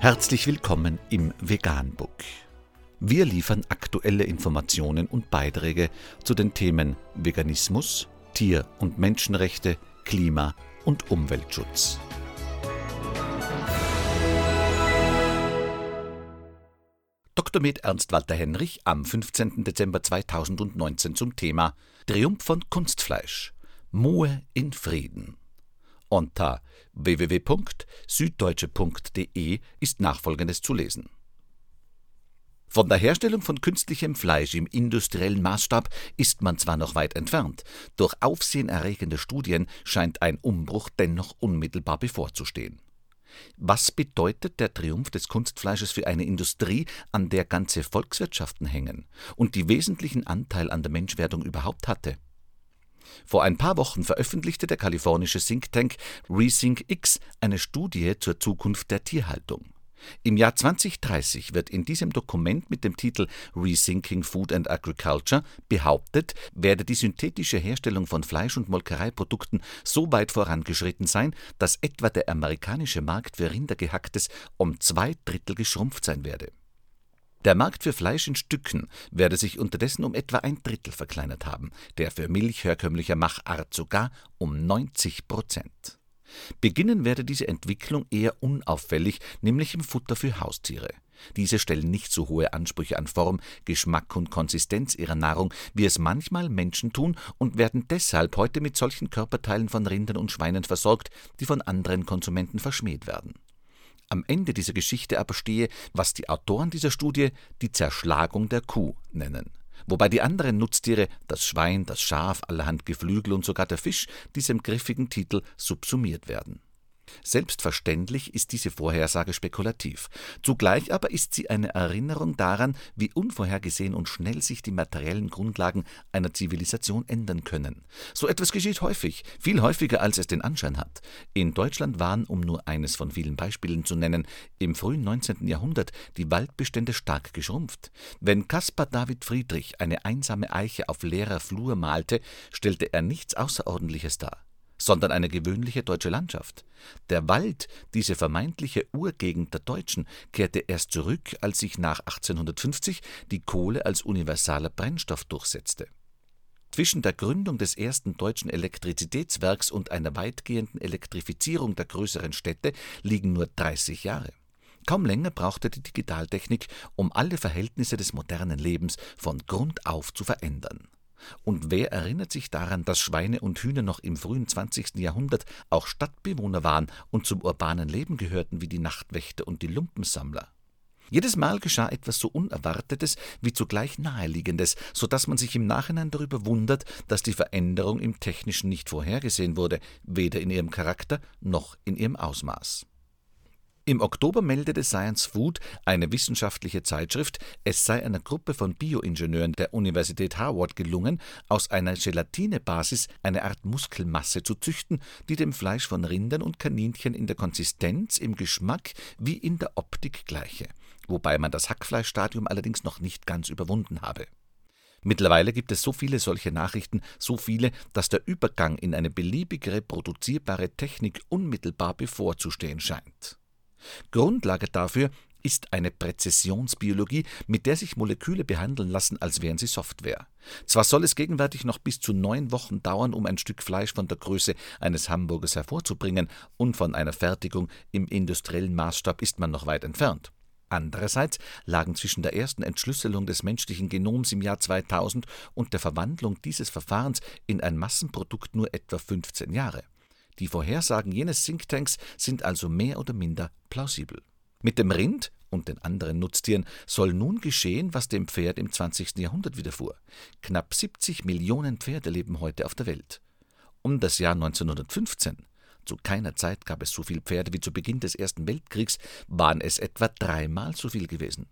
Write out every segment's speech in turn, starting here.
Herzlich willkommen im Veganbook. Wir liefern aktuelle Informationen und Beiträge zu den Themen Veganismus, Tier- und Menschenrechte, Klima- und Umweltschutz. Dr. Med Ernst Walter Henrich am 15. Dezember 2019 zum Thema Triumph von Kunstfleisch. Moe in Frieden. Unter www.süddeutsche.de ist nachfolgendes zu lesen. Von der Herstellung von künstlichem Fleisch im industriellen Maßstab ist man zwar noch weit entfernt, durch aufsehenerregende Studien scheint ein Umbruch dennoch unmittelbar bevorzustehen. Was bedeutet der Triumph des Kunstfleisches für eine Industrie, an der ganze Volkswirtschaften hängen und die wesentlichen Anteil an der Menschwerdung überhaupt hatte? Vor ein paar Wochen veröffentlichte der kalifornische Think Tank Rethink X eine Studie zur Zukunft der Tierhaltung. Im Jahr 2030 wird in diesem Dokument mit dem Titel Rethinking Food and Agriculture behauptet, werde die synthetische Herstellung von Fleisch- und Molkereiprodukten so weit vorangeschritten sein, dass etwa der amerikanische Markt für Rindergehacktes um zwei Drittel geschrumpft sein werde. Der Markt für Fleisch in Stücken werde sich unterdessen um etwa ein Drittel verkleinert haben, der für Milch herkömmlicher Machart sogar um 90 Prozent. Beginnen werde diese Entwicklung eher unauffällig, nämlich im Futter für Haustiere. Diese stellen nicht so hohe Ansprüche an Form, Geschmack und Konsistenz ihrer Nahrung, wie es manchmal Menschen tun, und werden deshalb heute mit solchen Körperteilen von Rindern und Schweinen versorgt, die von anderen Konsumenten verschmäht werden. Am Ende dieser Geschichte aber stehe, was die Autoren dieser Studie die Zerschlagung der Kuh nennen. Wobei die anderen Nutztiere, das Schwein, das Schaf, allerhand Geflügel und sogar der Fisch, diesem griffigen Titel subsumiert werden. Selbstverständlich ist diese Vorhersage spekulativ. Zugleich aber ist sie eine Erinnerung daran, wie unvorhergesehen und schnell sich die materiellen Grundlagen einer Zivilisation ändern können. So etwas geschieht häufig, viel häufiger als es den Anschein hat. In Deutschland waren, um nur eines von vielen Beispielen zu nennen, im frühen 19. Jahrhundert die Waldbestände stark geschrumpft. Wenn Caspar David Friedrich eine einsame Eiche auf leerer Flur malte, stellte er nichts Außerordentliches dar sondern eine gewöhnliche deutsche Landschaft. Der Wald, diese vermeintliche Urgegend der Deutschen, kehrte erst zurück, als sich nach 1850 die Kohle als universaler Brennstoff durchsetzte. Zwischen der Gründung des ersten deutschen Elektrizitätswerks und einer weitgehenden Elektrifizierung der größeren Städte liegen nur 30 Jahre. Kaum länger brauchte die Digitaltechnik, um alle Verhältnisse des modernen Lebens von Grund auf zu verändern. Und wer erinnert sich daran, dass Schweine und Hühner noch im frühen 20. Jahrhundert auch Stadtbewohner waren und zum urbanen Leben gehörten wie die Nachtwächter und die Lumpensammler? Jedes Mal geschah etwas so Unerwartetes wie zugleich Naheliegendes, so dass man sich im Nachhinein darüber wundert, dass die Veränderung im Technischen nicht vorhergesehen wurde, weder in ihrem Charakter noch in ihrem Ausmaß. Im Oktober meldete Science Food, eine wissenschaftliche Zeitschrift, es sei einer Gruppe von Bioingenieuren der Universität Harvard gelungen, aus einer Gelatinebasis eine Art Muskelmasse zu züchten, die dem Fleisch von Rindern und Kaninchen in der Konsistenz, im Geschmack wie in der Optik gleiche, wobei man das Hackfleischstadium allerdings noch nicht ganz überwunden habe. Mittlerweile gibt es so viele solche Nachrichten, so viele, dass der Übergang in eine beliebig reproduzierbare Technik unmittelbar bevorzustehen scheint. Grundlage dafür ist eine Präzisionsbiologie, mit der sich Moleküle behandeln lassen, als wären sie Software. Zwar soll es gegenwärtig noch bis zu neun Wochen dauern, um ein Stück Fleisch von der Größe eines Hamburgers hervorzubringen, und von einer Fertigung im industriellen Maßstab ist man noch weit entfernt. Andererseits lagen zwischen der ersten Entschlüsselung des menschlichen Genoms im Jahr 2000 und der Verwandlung dieses Verfahrens in ein Massenprodukt nur etwa 15 Jahre. Die Vorhersagen jenes Thinktanks sind also mehr oder minder plausibel. Mit dem Rind und den anderen Nutztieren soll nun geschehen, was dem Pferd im 20. Jahrhundert widerfuhr. Knapp 70 Millionen Pferde leben heute auf der Welt. Um das Jahr 1915 zu keiner Zeit gab es so viele Pferde wie zu Beginn des Ersten Weltkriegs, waren es etwa dreimal so viel gewesen.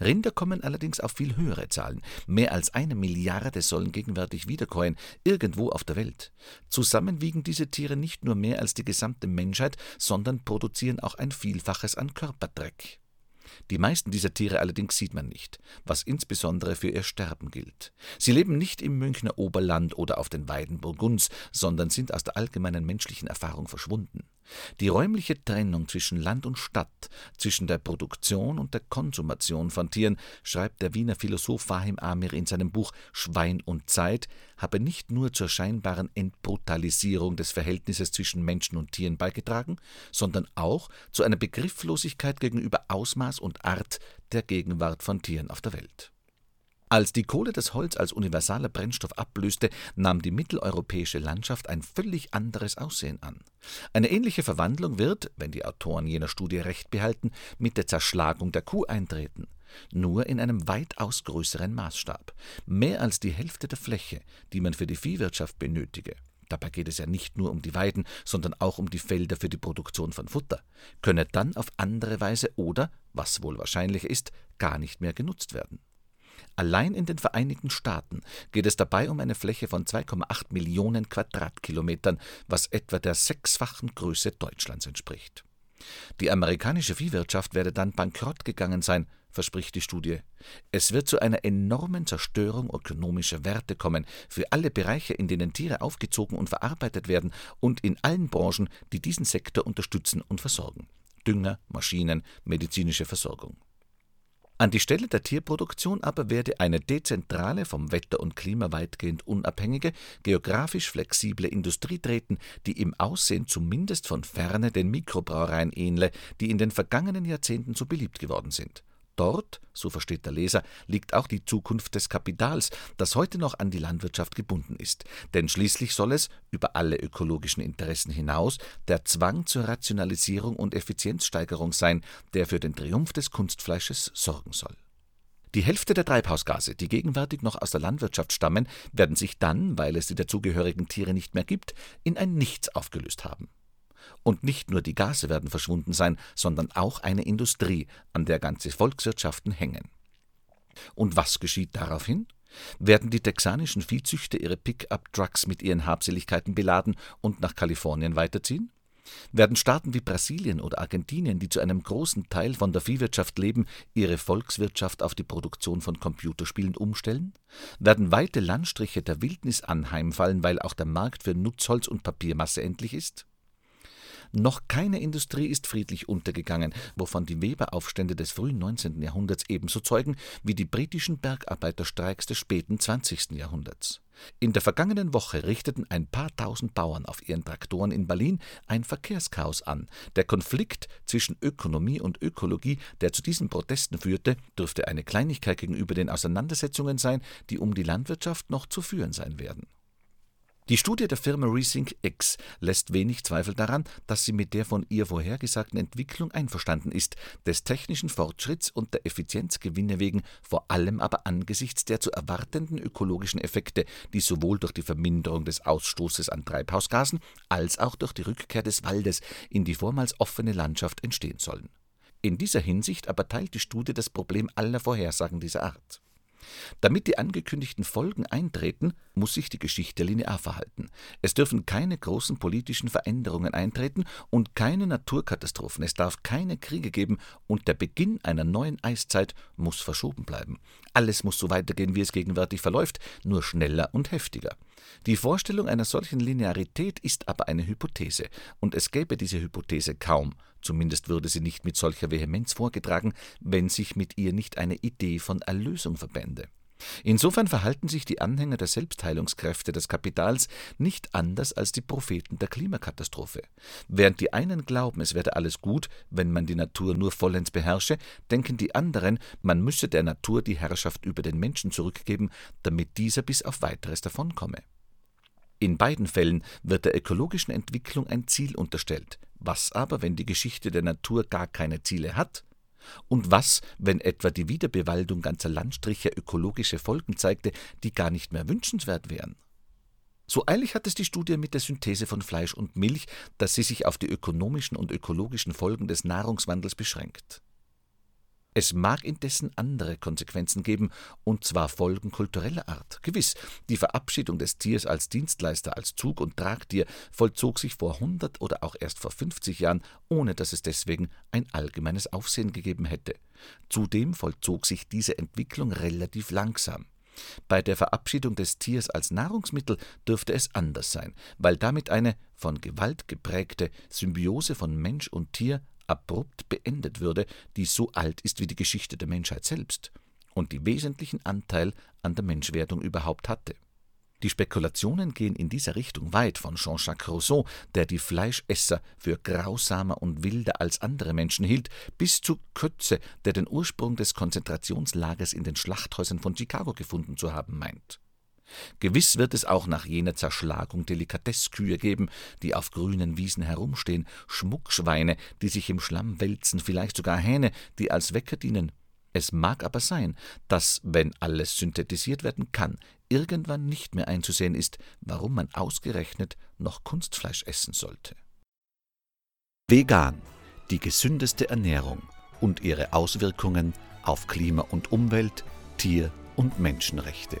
Rinder kommen allerdings auf viel höhere Zahlen. Mehr als eine Milliarde sollen gegenwärtig wiederkäuen, irgendwo auf der Welt. Zusammen wiegen diese Tiere nicht nur mehr als die gesamte Menschheit, sondern produzieren auch ein Vielfaches an Körperdreck. Die meisten dieser Tiere allerdings sieht man nicht, was insbesondere für ihr Sterben gilt. Sie leben nicht im Münchner Oberland oder auf den Weiden Burgunds, sondern sind aus der allgemeinen menschlichen Erfahrung verschwunden. Die räumliche Trennung zwischen Land und Stadt, zwischen der Produktion und der Konsumation von Tieren, schreibt der Wiener Philosoph Fahim Amir in seinem Buch Schwein und Zeit, habe nicht nur zur scheinbaren Entbrutalisierung des Verhältnisses zwischen Menschen und Tieren beigetragen, sondern auch zu einer Begrifflosigkeit gegenüber Ausmaß und Art der Gegenwart von Tieren auf der Welt. Als die Kohle das Holz als universaler Brennstoff ablöste, nahm die mitteleuropäische Landschaft ein völlig anderes Aussehen an. Eine ähnliche Verwandlung wird, wenn die Autoren jener Studie recht behalten, mit der Zerschlagung der Kuh eintreten. Nur in einem weitaus größeren Maßstab. Mehr als die Hälfte der Fläche, die man für die Viehwirtschaft benötige, dabei geht es ja nicht nur um die Weiden, sondern auch um die Felder für die Produktion von Futter, könne dann auf andere Weise oder, was wohl wahrscheinlich ist, gar nicht mehr genutzt werden. Allein in den Vereinigten Staaten geht es dabei um eine Fläche von 2,8 Millionen Quadratkilometern, was etwa der sechsfachen Größe Deutschlands entspricht. Die amerikanische Viehwirtschaft werde dann bankrott gegangen sein, verspricht die Studie. Es wird zu einer enormen Zerstörung ökonomischer Werte kommen für alle Bereiche, in denen Tiere aufgezogen und verarbeitet werden und in allen Branchen, die diesen Sektor unterstützen und versorgen. Dünger, Maschinen, medizinische Versorgung. An die Stelle der Tierproduktion aber werde eine dezentrale, vom Wetter und Klima weitgehend unabhängige, geografisch flexible Industrie treten, die im Aussehen zumindest von ferne den Mikrobrauereien ähnle, die in den vergangenen Jahrzehnten so beliebt geworden sind Dort, so versteht der Leser, liegt auch die Zukunft des Kapitals, das heute noch an die Landwirtschaft gebunden ist. Denn schließlich soll es, über alle ökologischen Interessen hinaus, der Zwang zur Rationalisierung und Effizienzsteigerung sein, der für den Triumph des Kunstfleisches sorgen soll. Die Hälfte der Treibhausgase, die gegenwärtig noch aus der Landwirtschaft stammen, werden sich dann, weil es die dazugehörigen Tiere nicht mehr gibt, in ein Nichts aufgelöst haben. Und nicht nur die Gase werden verschwunden sein, sondern auch eine Industrie, an der ganze Volkswirtschaften hängen. Und was geschieht daraufhin? Werden die texanischen Viehzüchter ihre Pick-up-Trucks mit ihren Habseligkeiten beladen und nach Kalifornien weiterziehen? Werden Staaten wie Brasilien oder Argentinien, die zu einem großen Teil von der Viehwirtschaft leben, ihre Volkswirtschaft auf die Produktion von Computerspielen umstellen? Werden weite Landstriche der Wildnis anheimfallen, weil auch der Markt für Nutzholz und Papiermasse endlich ist? Noch keine Industrie ist friedlich untergegangen, wovon die Weberaufstände des frühen 19. Jahrhunderts ebenso zeugen wie die britischen Bergarbeiterstreiks des späten 20. Jahrhunderts. In der vergangenen Woche richteten ein paar tausend Bauern auf ihren Traktoren in Berlin ein Verkehrschaos an. Der Konflikt zwischen Ökonomie und Ökologie, der zu diesen Protesten führte, dürfte eine Kleinigkeit gegenüber den Auseinandersetzungen sein, die um die Landwirtschaft noch zu führen sein werden. Die Studie der Firma Resync X lässt wenig Zweifel daran, dass sie mit der von ihr vorhergesagten Entwicklung einverstanden ist, des technischen Fortschritts und der Effizienzgewinne wegen, vor allem aber angesichts der zu erwartenden ökologischen Effekte, die sowohl durch die Verminderung des Ausstoßes an Treibhausgasen als auch durch die Rückkehr des Waldes in die vormals offene Landschaft entstehen sollen. In dieser Hinsicht aber teilt die Studie das Problem aller Vorhersagen dieser Art. Damit die angekündigten Folgen eintreten, muss sich die Geschichte linear verhalten. Es dürfen keine großen politischen Veränderungen eintreten und keine Naturkatastrophen, es darf keine Kriege geben und der Beginn einer neuen Eiszeit muss verschoben bleiben. Alles muss so weitergehen, wie es gegenwärtig verläuft, nur schneller und heftiger. Die Vorstellung einer solchen Linearität ist aber eine Hypothese, und es gäbe diese Hypothese kaum, zumindest würde sie nicht mit solcher Vehemenz vorgetragen, wenn sich mit ihr nicht eine Idee von Erlösung verbände. Insofern verhalten sich die Anhänger der Selbstheilungskräfte des Kapitals nicht anders als die Propheten der Klimakatastrophe. Während die einen glauben, es werde alles gut, wenn man die Natur nur vollends beherrsche, denken die anderen, man müsse der Natur die Herrschaft über den Menschen zurückgeben, damit dieser bis auf weiteres davonkomme. In beiden Fällen wird der ökologischen Entwicklung ein Ziel unterstellt. Was aber, wenn die Geschichte der Natur gar keine Ziele hat? Und was, wenn etwa die Wiederbewaldung ganzer Landstriche ökologische Folgen zeigte, die gar nicht mehr wünschenswert wären? So eilig hat es die Studie mit der Synthese von Fleisch und Milch, dass sie sich auf die ökonomischen und ökologischen Folgen des Nahrungswandels beschränkt. Es mag indessen andere Konsequenzen geben, und zwar Folgen kultureller Art. Gewiss, die Verabschiedung des Tiers als Dienstleister, als Zug- und Tragtier vollzog sich vor hundert oder auch erst vor fünfzig Jahren, ohne dass es deswegen ein allgemeines Aufsehen gegeben hätte. Zudem vollzog sich diese Entwicklung relativ langsam. Bei der Verabschiedung des Tiers als Nahrungsmittel dürfte es anders sein, weil damit eine von Gewalt geprägte Symbiose von Mensch und Tier abrupt beendet würde, die so alt ist wie die Geschichte der Menschheit selbst und die wesentlichen Anteil an der Menschwerdung überhaupt hatte. Die Spekulationen gehen in dieser Richtung weit, von Jean-Jacques Rousseau, der die Fleischesser für grausamer und wilder als andere Menschen hielt, bis zu Kötze, der den Ursprung des Konzentrationslagers in den Schlachthäusern von Chicago gefunden zu haben meint. Gewiss wird es auch nach jener Zerschlagung Delikatesskühe geben, die auf grünen Wiesen herumstehen, Schmuckschweine, die sich im Schlamm wälzen, vielleicht sogar Hähne, die als Wecker dienen. Es mag aber sein, dass, wenn alles synthetisiert werden kann, irgendwann nicht mehr einzusehen ist, warum man ausgerechnet noch Kunstfleisch essen sollte. Vegan, die gesündeste Ernährung und ihre Auswirkungen auf Klima und Umwelt, Tier- und Menschenrechte.